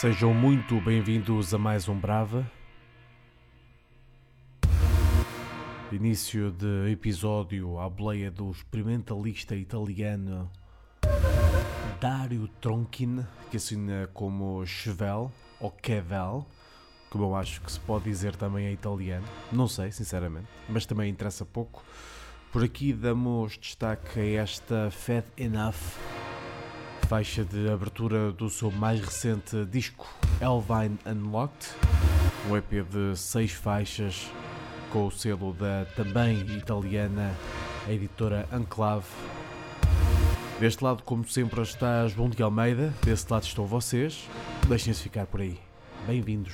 Sejam muito bem-vindos a mais um Brava. Início de episódio à boleia do experimentalista italiano Dario Tronkin, que assina como Chevel ou Kevel, como eu acho que se pode dizer também em italiano. Não sei, sinceramente, mas também interessa pouco. Por aqui damos destaque a esta Fed Enough, faixa de abertura do seu mais recente disco Elvine Unlocked, um EP de seis faixas com o selo da também italiana editora Enclave. Deste lado, como sempre, está João de Almeida, desse lado estão vocês. Deixem-se ficar por aí. Bem-vindos.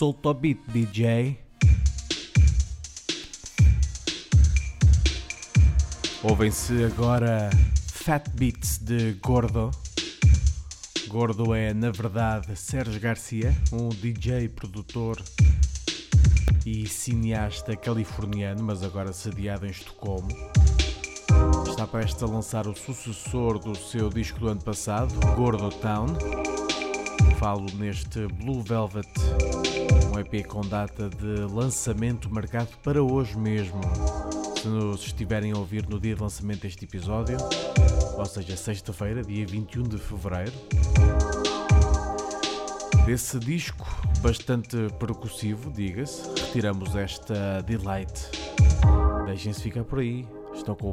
Solta o beat, DJ. Ouvem-se agora Fat Beats de Gordo. Gordo é, na verdade, Sérgio Garcia, um DJ, produtor e cineasta californiano, mas agora sediado em Estocolmo. Está prestes a lançar o sucessor do seu disco do ano passado, Gordo Town. Falo neste Blue Velvet, EP com data de lançamento marcado para hoje mesmo. Se nos estiverem a ouvir no dia de lançamento deste episódio, ou seja, sexta-feira, dia 21 de fevereiro. Desse disco, bastante percussivo, diga-se, retiramos esta Delight. Deixem-se ficar por aí, estão com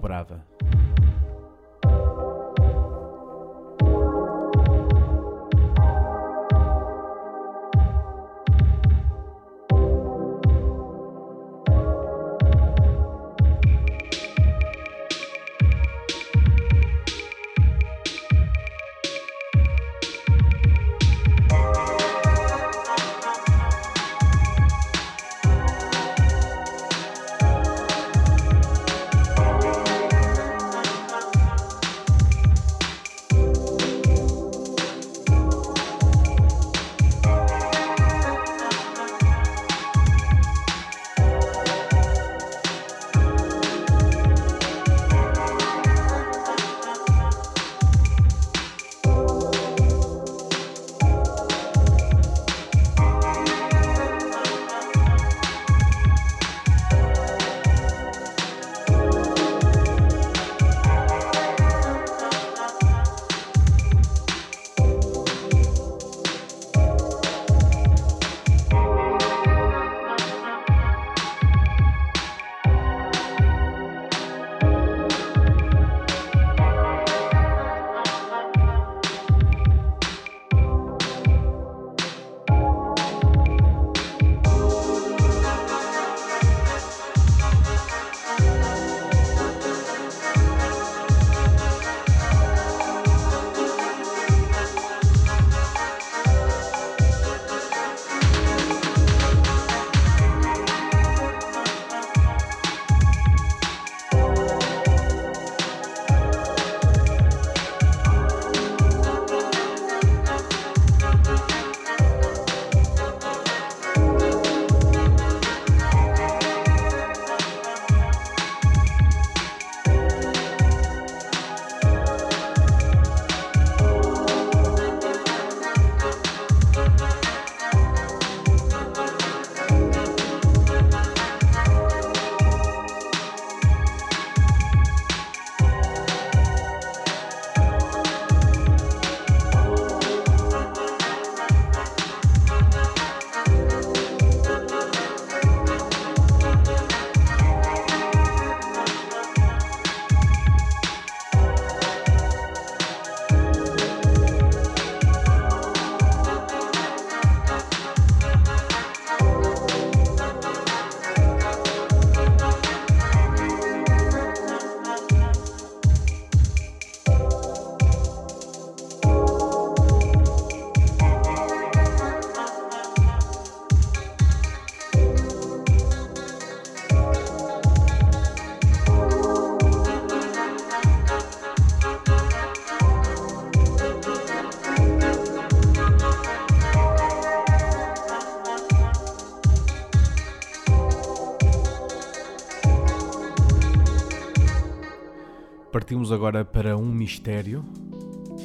agora para um mistério.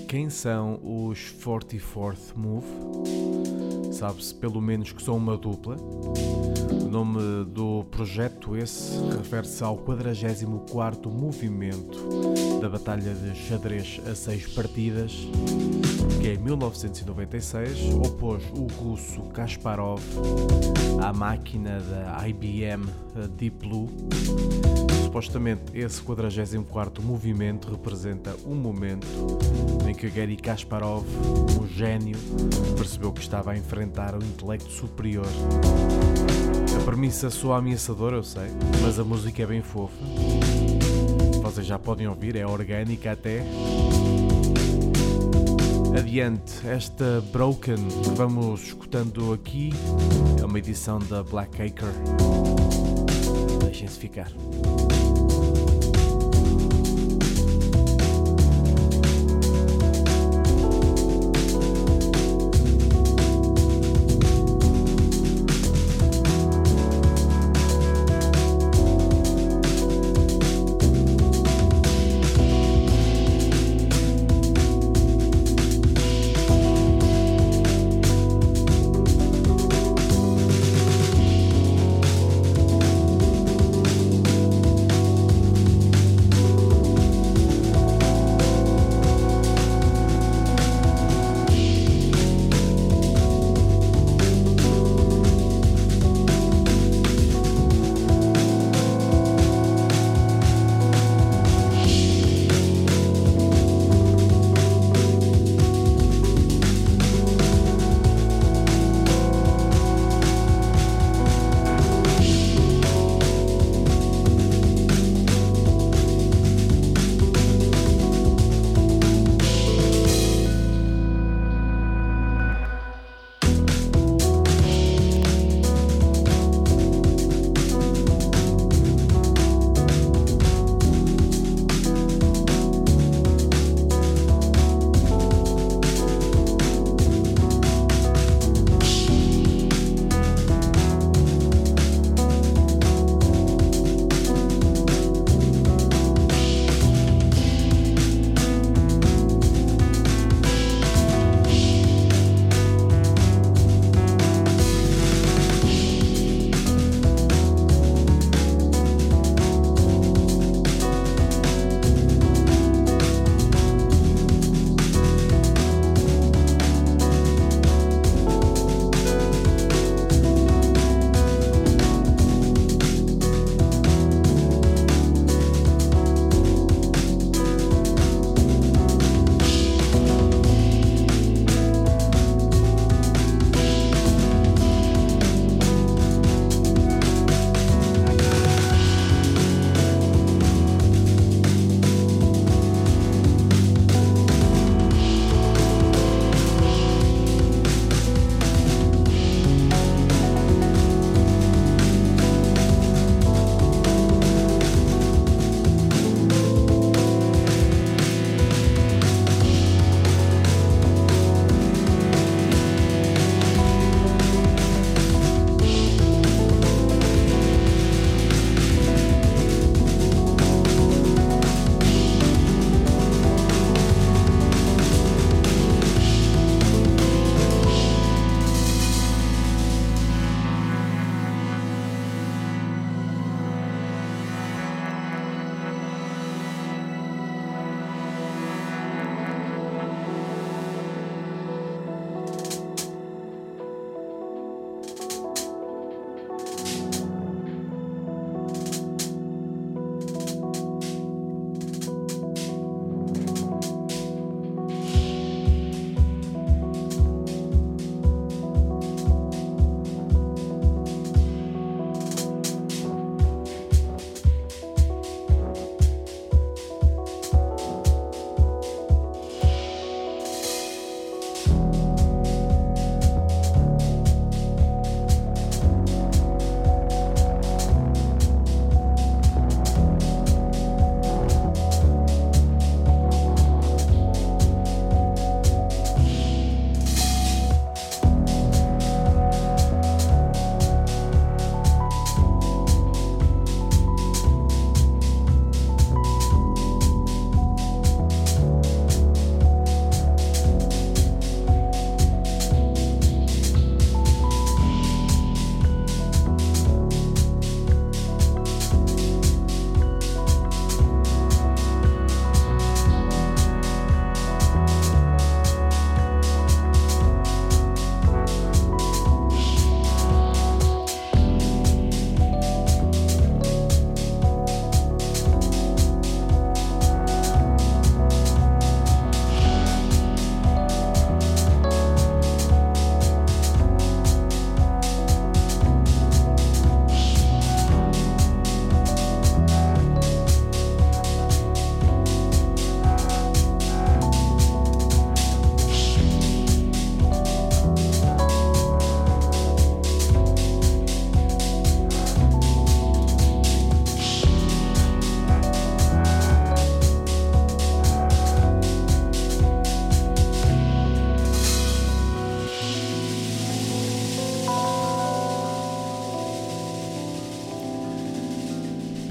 Quem são os 44th Move? Sabe-se pelo menos que são uma dupla. O nome do projeto esse refere-se ao 44º movimento da Batalha de Xadrez a seis partidas, que em 1996 opôs o russo Kasparov à máquina da IBM Deep Blue. Supostamente esse 44º movimento representa um momento em que Gary Kasparov, um gênio, percebeu que estava a enfrentar um intelecto superior. A premissa soa ameaçadora, eu sei, mas a música é bem fofa. Vocês já podem ouvir, é orgânica até. Adiante, esta Broken que vamos escutando aqui é uma edição da Black Acre. Deixem-se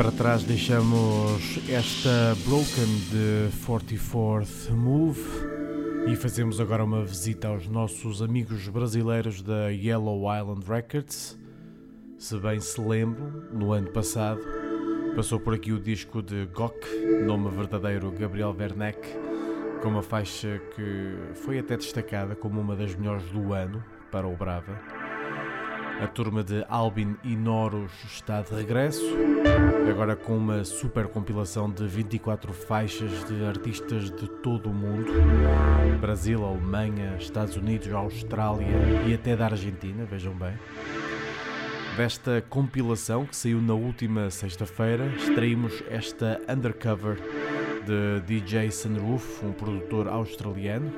para trás deixamos esta Broken de 44th Move e fazemos agora uma visita aos nossos amigos brasileiros da Yellow Island Records. Se bem se lembram, no ano passado passou por aqui o disco de Gok, nome verdadeiro Gabriel Werneck, com uma faixa que foi até destacada como uma das melhores do ano para o Brava. A turma de Albin e Noros está de regresso, agora com uma super compilação de 24 faixas de artistas de todo o mundo: Brasil, Alemanha, Estados Unidos, Austrália e até da Argentina, vejam bem. Desta compilação que saiu na última sexta-feira, extraímos esta Undercover de DJ Sunroof, um produtor australiano.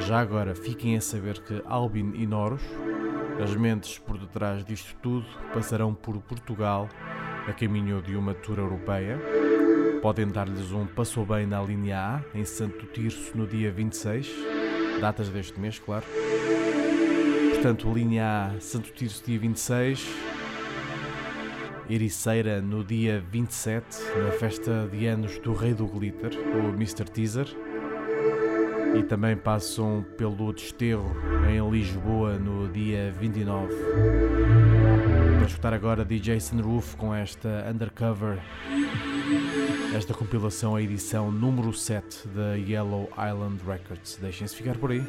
Já agora fiquem a saber que Albin e Noros as mentes por detrás disto tudo passarão por Portugal a caminho de uma tour europeia. Podem dar-lhes um passou bem na linha A, em Santo Tirso, no dia 26, datas deste mês, claro. Portanto, linha A, Santo Tirso, dia 26. Ericeira, no dia 27, na festa de anos do Rei do Glitter, o Mr. Teaser e também passam pelo Desterro em Lisboa no dia 29. Para escutar agora DJ Sunroof com esta Undercover, esta compilação, a edição número 7 da Yellow Island Records. Deixem-se ficar por aí.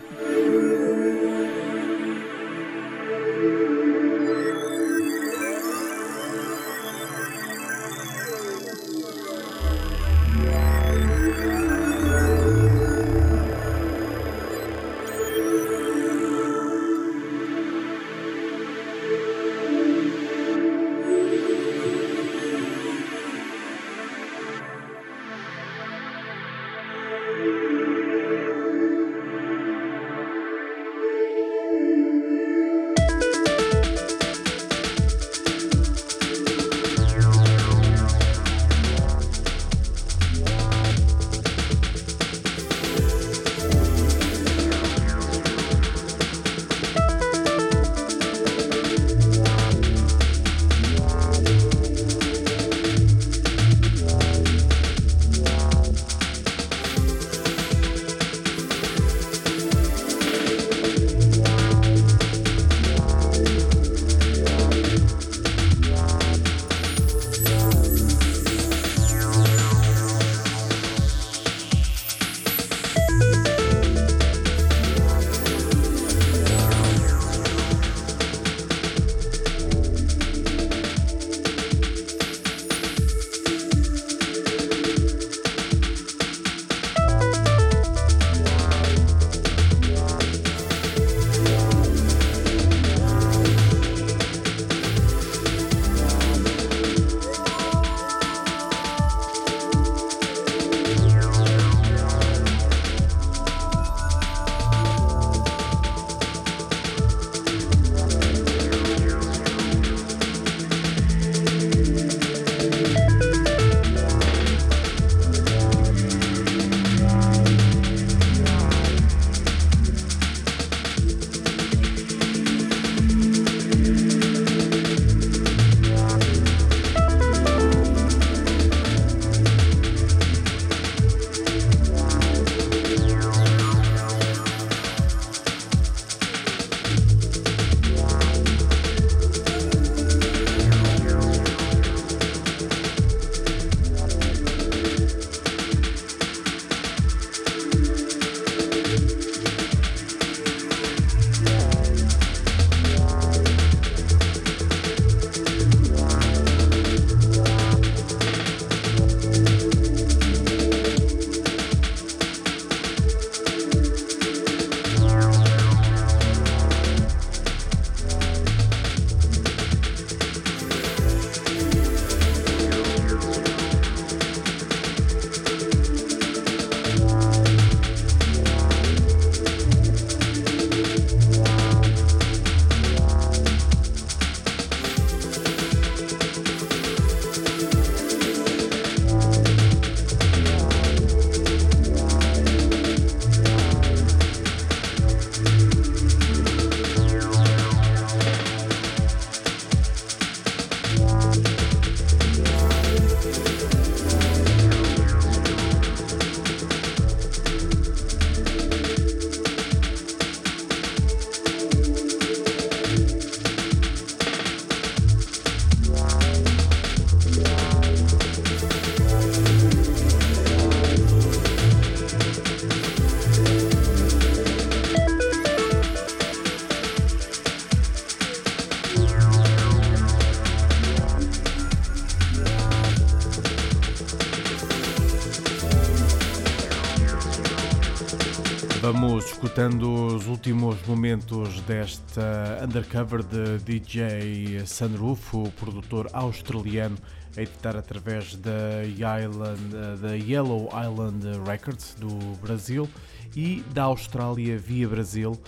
Vamos escutando os últimos momentos desta undercover de DJ Sunroof, o produtor australiano, a editar através da, Island, da Yellow Island Records do Brasil e da Austrália via Brasil.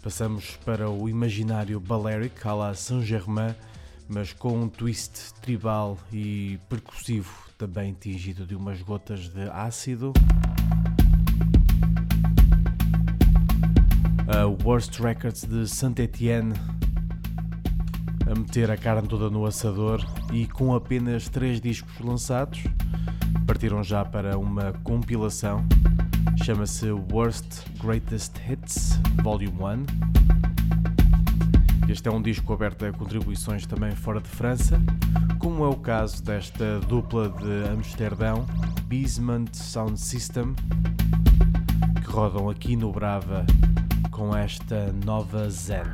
Passamos para o imaginário Balearic, à la Saint-Germain, mas com um twist tribal e percussivo, também tingido de umas gotas de ácido. A Worst Records de Saint Etienne a meter a carne toda no assador e com apenas três discos lançados partiram já para uma compilação. Chama-se Worst Greatest Hits Volume 1 este é um disco aberto a contribuições também fora de França como é o caso desta dupla de Amsterdão Basement Sound System que rodam aqui no Brava com esta nova Zen.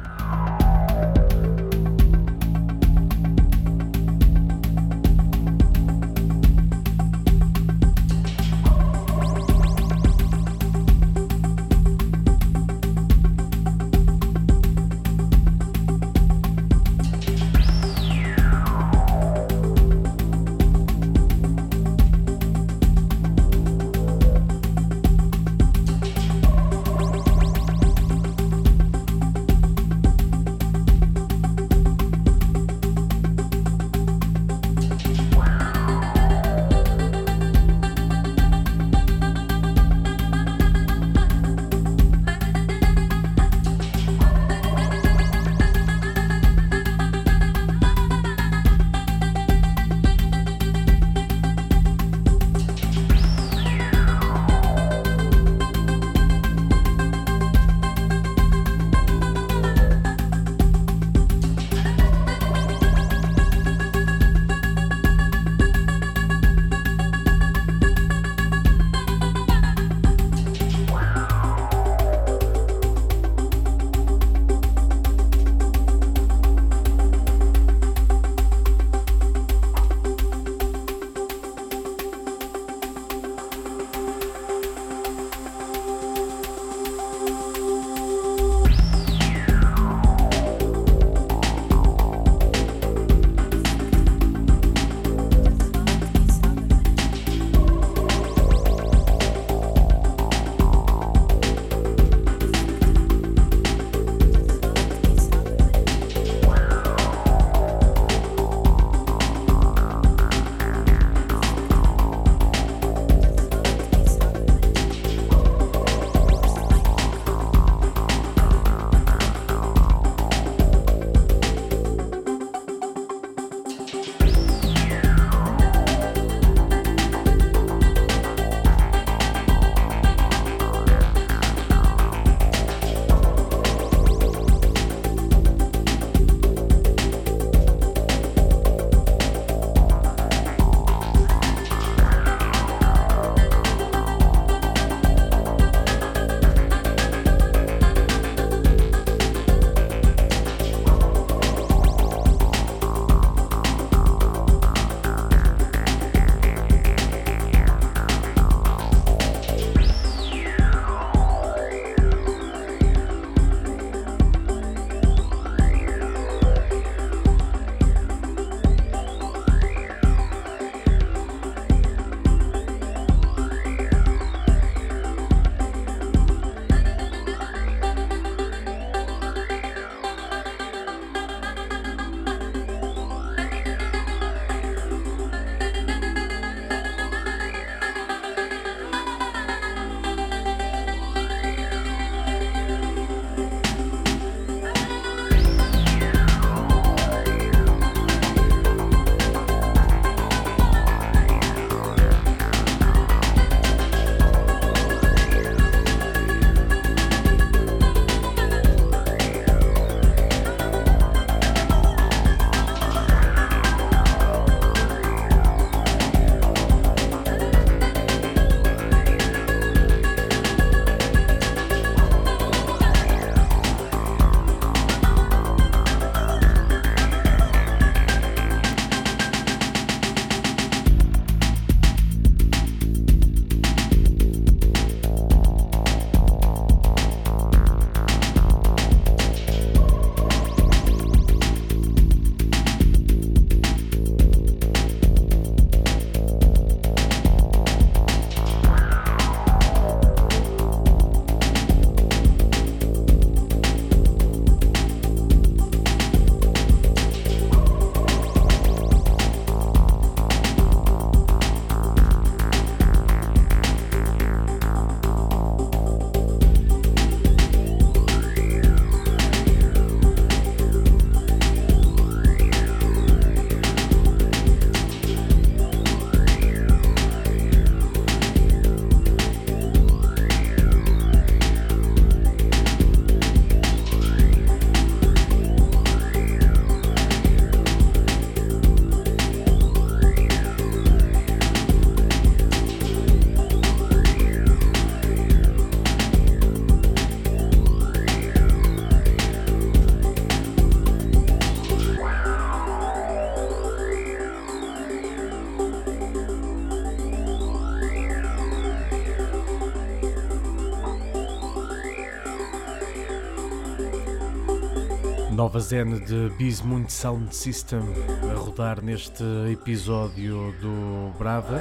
Nova zen de Bismuth Sound System a rodar neste episódio do Brava.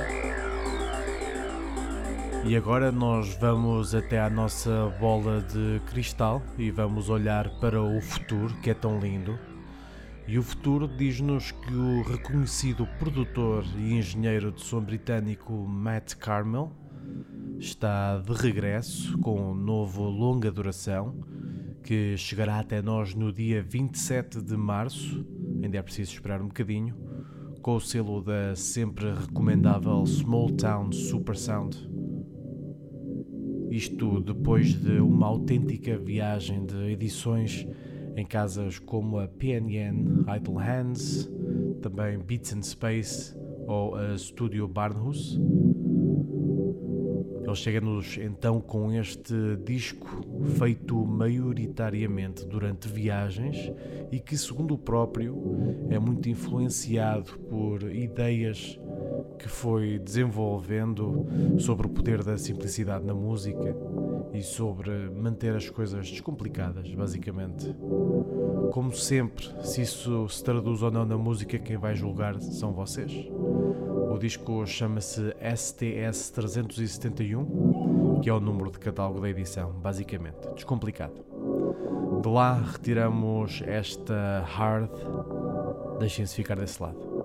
E agora nós vamos até à nossa bola de cristal e vamos olhar para o futuro que é tão lindo. E o futuro diz-nos que o reconhecido produtor e engenheiro de som britânico Matt Carmel está de regresso com um novo longa duração que chegará até nós no dia 27 de março, ainda é preciso esperar um bocadinho, com o selo da sempre recomendável Small Town Super Sound. Isto depois de uma autêntica viagem de edições em casas como a PNN Idle Hands, também Beats and Space ou a Studio Barnhus ele chega-nos então com este disco feito maioritariamente durante viagens e que, segundo o próprio, é muito influenciado por ideias que foi desenvolvendo sobre o poder da simplicidade na música e sobre manter as coisas descomplicadas, basicamente. Como sempre, se isso se traduz ou não na música, quem vai julgar são vocês. O disco chama-se STS 371, que é o número de catálogo da edição, basicamente, descomplicado. De lá retiramos esta hard, deixem-se ficar desse lado.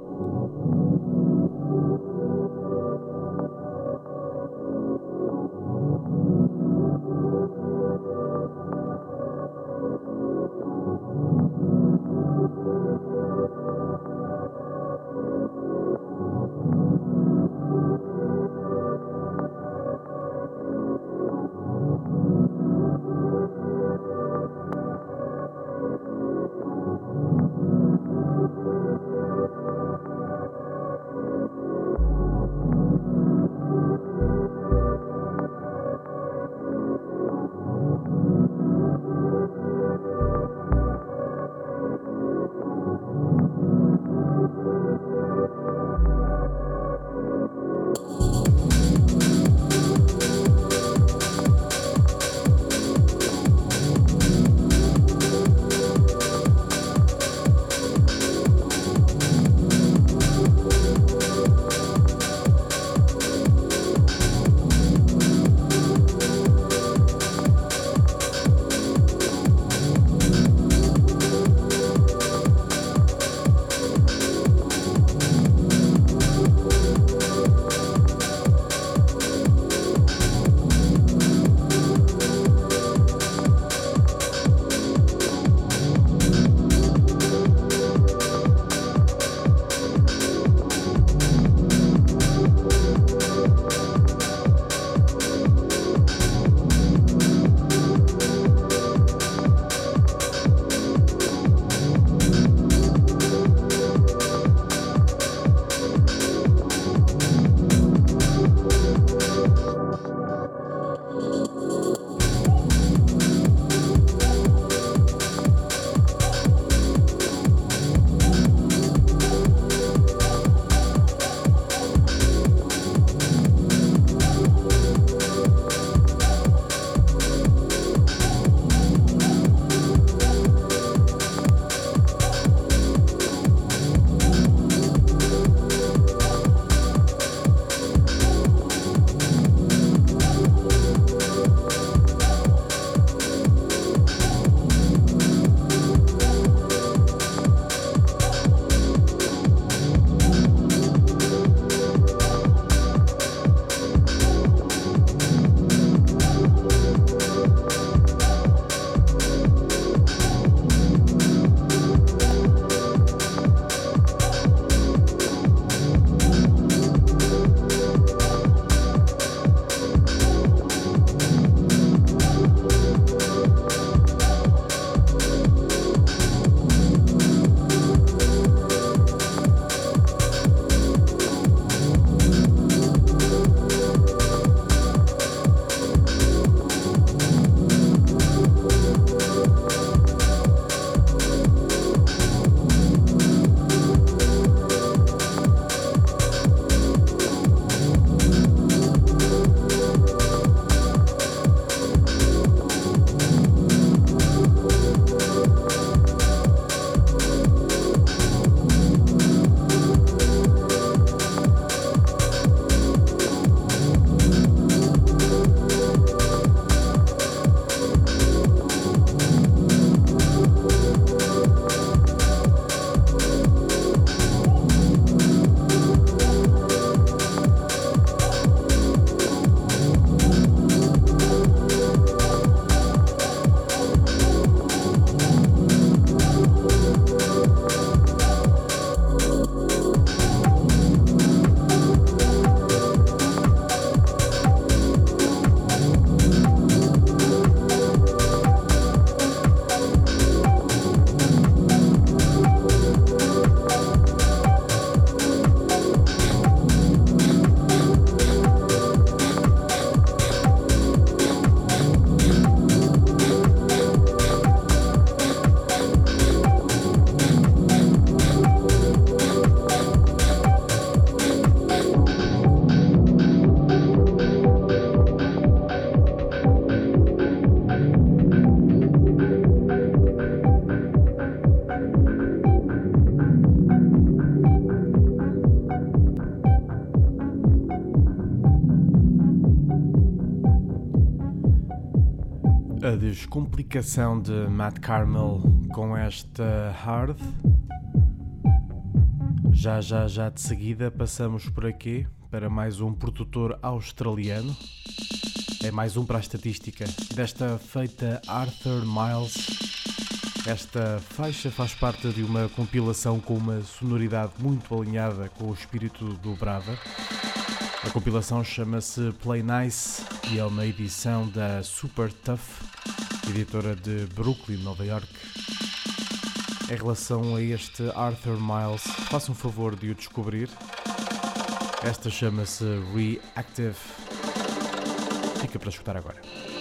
Descomplicação de Matt Carmel com esta hard. Já, já, já de seguida passamos por aqui para mais um produtor australiano. É mais um para a estatística desta feita Arthur Miles. Esta faixa faz parte de uma compilação com uma sonoridade muito alinhada com o espírito do Brava. A compilação chama-se Play Nice e é uma edição da Super Tough, editora de Brooklyn, Nova York. Em relação a este Arthur Miles, faça um favor de o descobrir. Esta chama-se Reactive. Fica para escutar agora.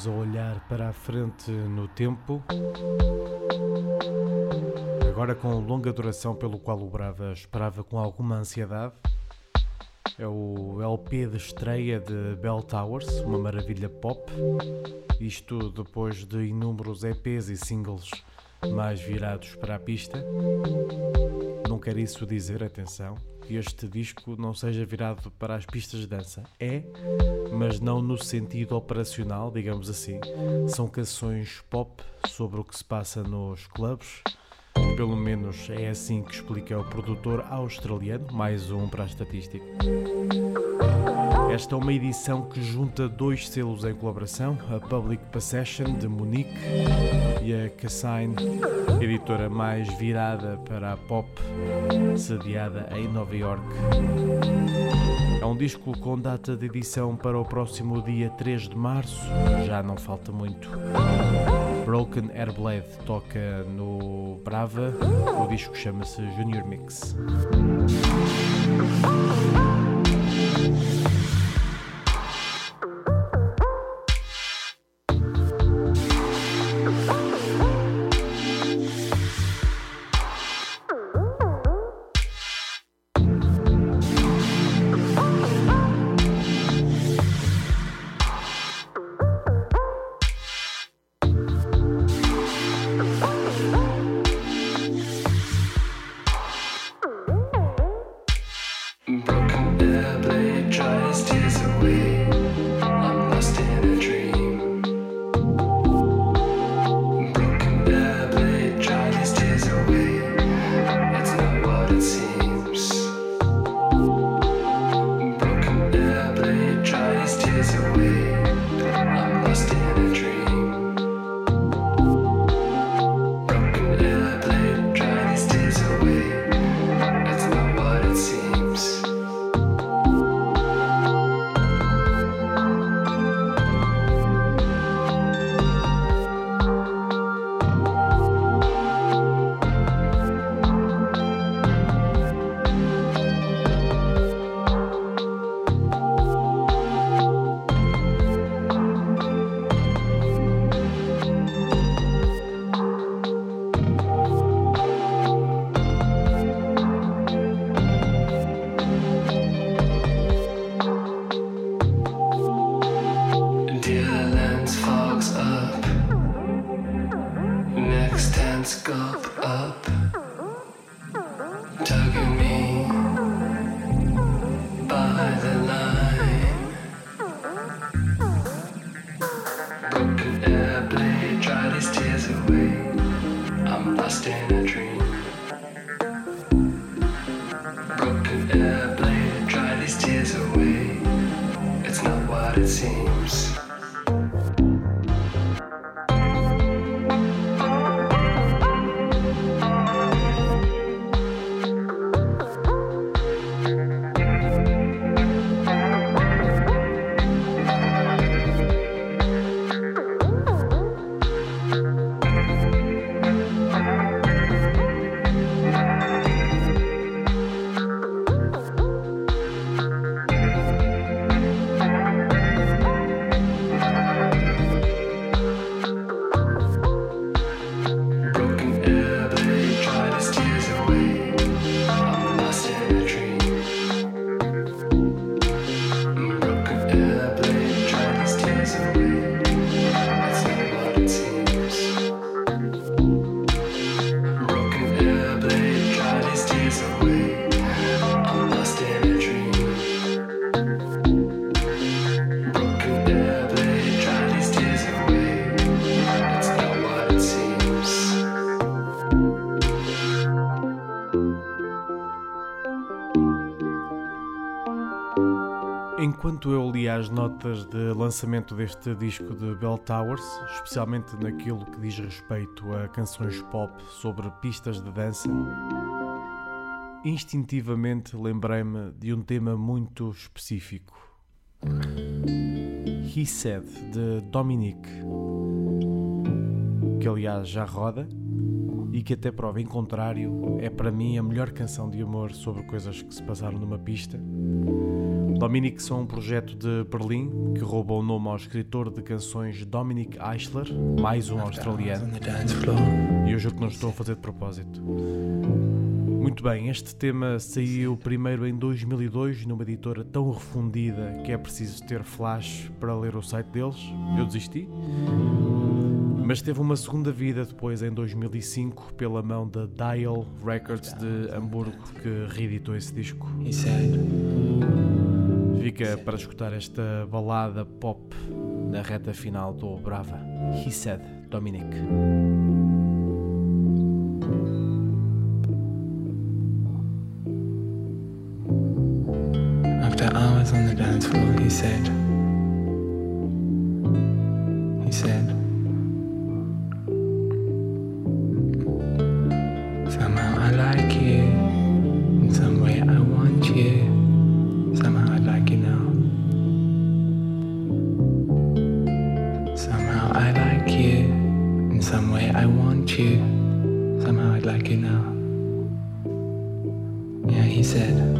Voltamos a olhar para a frente no tempo, agora com longa duração pelo qual o Brava esperava com alguma ansiedade. É o LP de estreia de Bell Towers, uma maravilha pop. Isto depois de inúmeros EPs e singles mais virados para a pista. Não quer isso dizer, atenção, que este disco não seja virado para as pistas de dança. É, mas não no sentido operacional, digamos assim. São canções pop sobre o que se passa nos clubes. Pelo menos é assim que explica o produtor australiano, mais um para a estatística. Esta é uma edição que junta dois selos em colaboração, a Public Possession de Munique e a Cassine, editora mais virada para a pop, sediada em Nova York. É um disco com data de edição para o próximo dia 3 de março, já não falta muito. Broken Airblade toca no Brava, o disco chama-se Junior Mix. As notas de lançamento deste disco de Bell Towers, especialmente naquilo que diz respeito a canções pop sobre pistas de dança, instintivamente lembrei-me de um tema muito específico. He Said, de Dominic, que aliás já roda e que até prova em contrário é para mim a melhor canção de amor sobre coisas que se passaram numa pista Dominic são um projeto de Berlim que rouba o nome ao escritor de canções Dominic Eichler, mais um australiano. E eu juro que não estou a fazer de propósito. Muito bem, este tema saiu primeiro em 2002 numa editora tão refundida que é preciso ter flash para ler o site deles. Eu desisti. Mas teve uma segunda vida depois em 2005 pela mão da Dial Records de Hamburgo que reeditou esse disco. Fica para escutar esta balada pop na reta final do Brava. He said, Dominic. After hours on the dance floor, he said, he said, somehow I like you, in some way I want you. I like you now. Somehow I like you. In some way I want you. Somehow I'd like you now. Yeah, he said.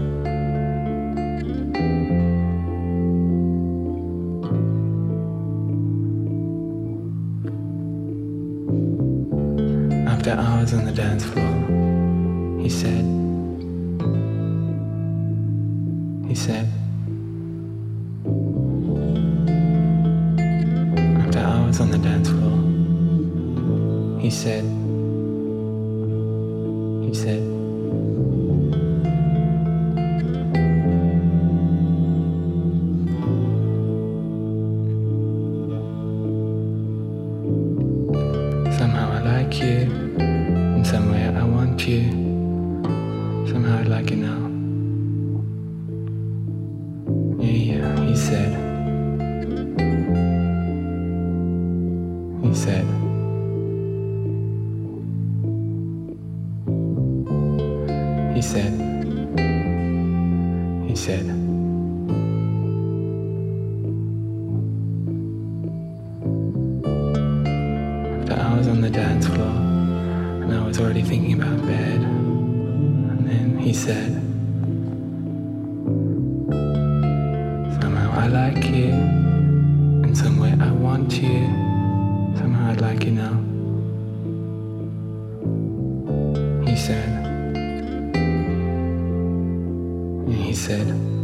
He said, he said,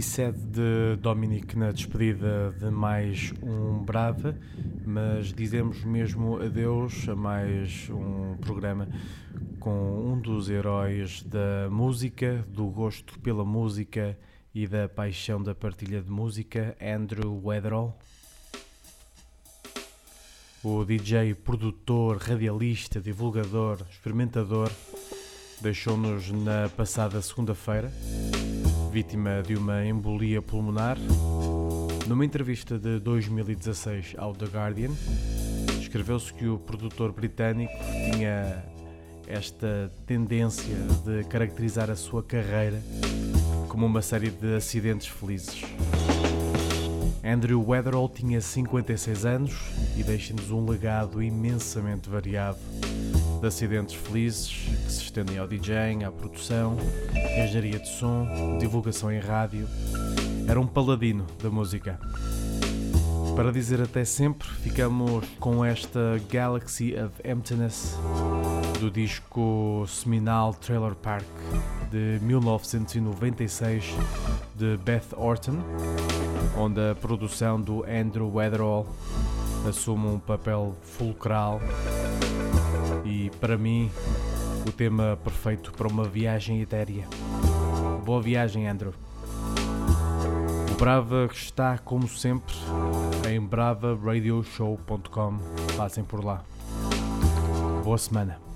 Said de Dominic na despedida de mais um Brava, mas dizemos mesmo adeus a mais um programa com um dos heróis da música, do gosto pela música e da paixão da partilha de música, Andrew Weatherall. O DJ, produtor, radialista, divulgador, experimentador, deixou-nos na passada segunda-feira vítima de uma embolia pulmonar. Numa entrevista de 2016 ao The Guardian, escreveu-se que o produtor britânico tinha esta tendência de caracterizar a sua carreira como uma série de acidentes felizes. Andrew Weatherall tinha 56 anos e deixa-nos um legado imensamente variado de acidentes felizes que se estendem ao DJing, à produção, engenharia de som, divulgação em rádio. Era um paladino da música. Para dizer até sempre, ficamos com esta Galaxy of Emptiness do disco seminal Trailer Park de 1996 de Beth Orton, onde a produção do Andrew Weatherall assume um papel fulcral e, para mim, o tema perfeito para uma viagem etérea. Boa viagem, Andrew. O Brava está, como sempre, em bravaradioshow.com. Passem por lá. Boa semana.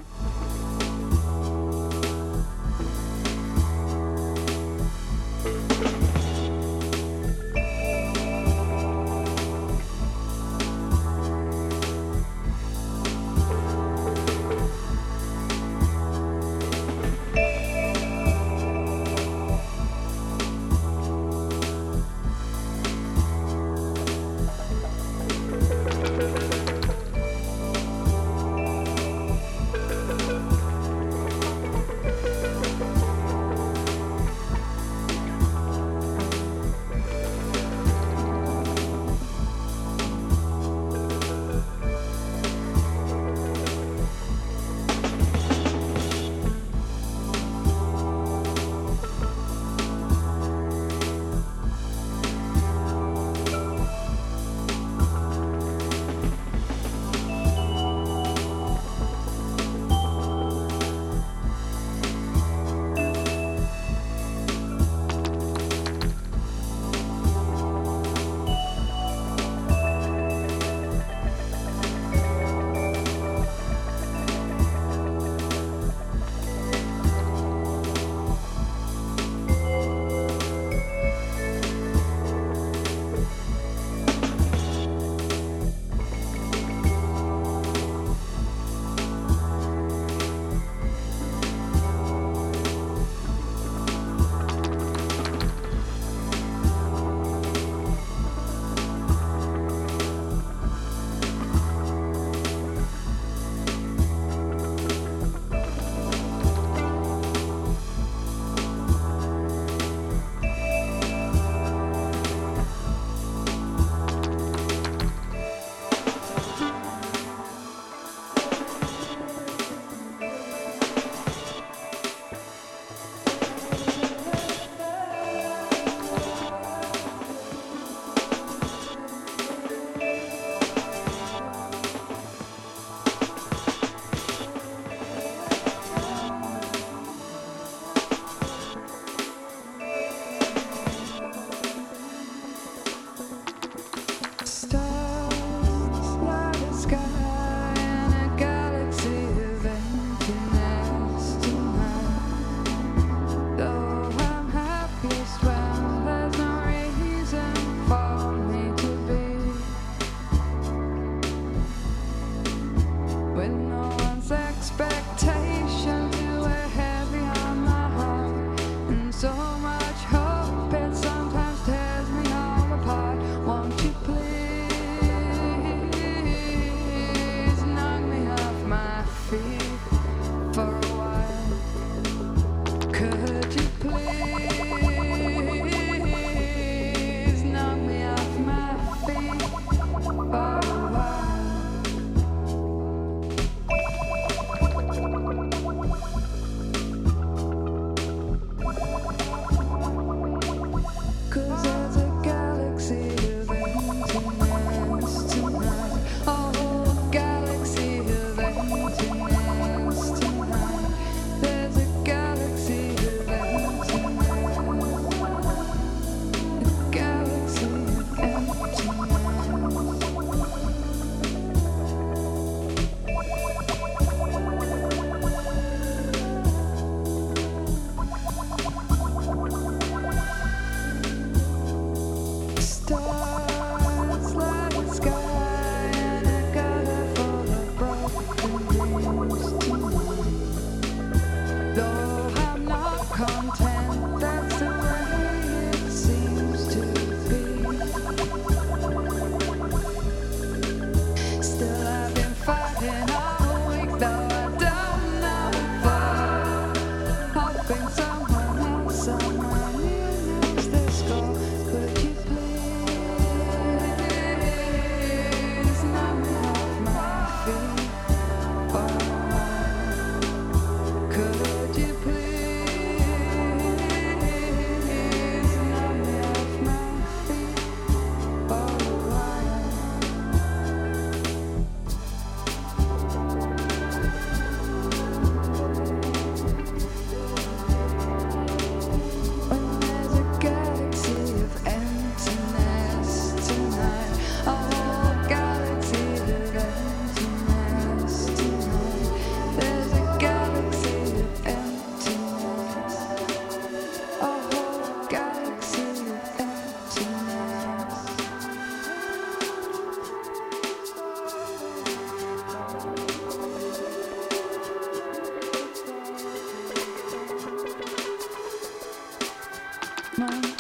my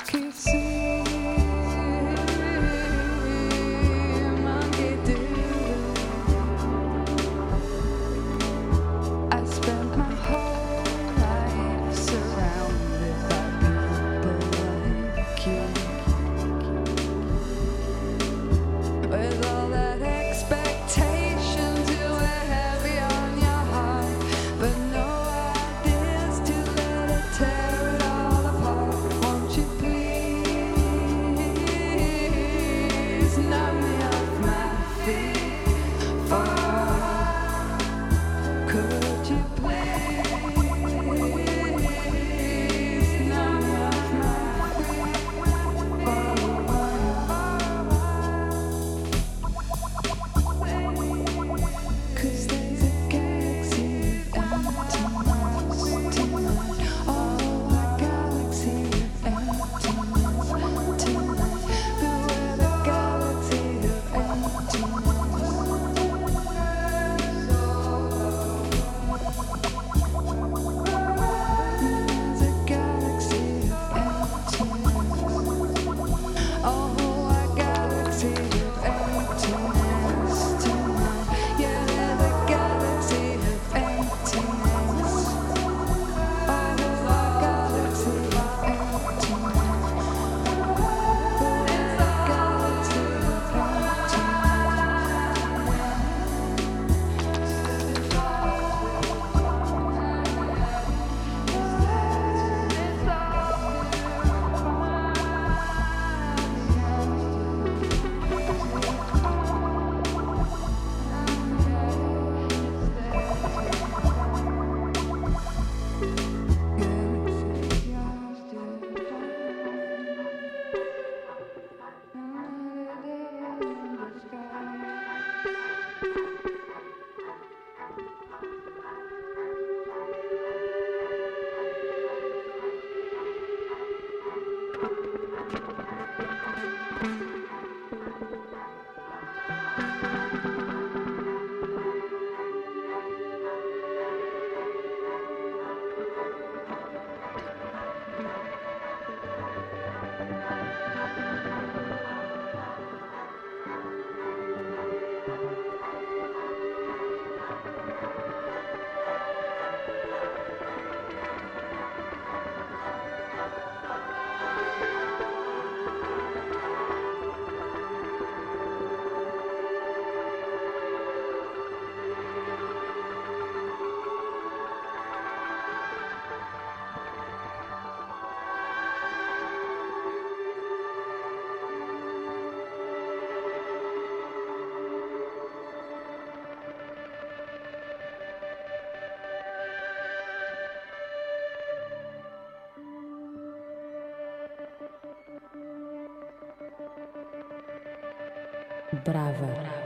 Brava.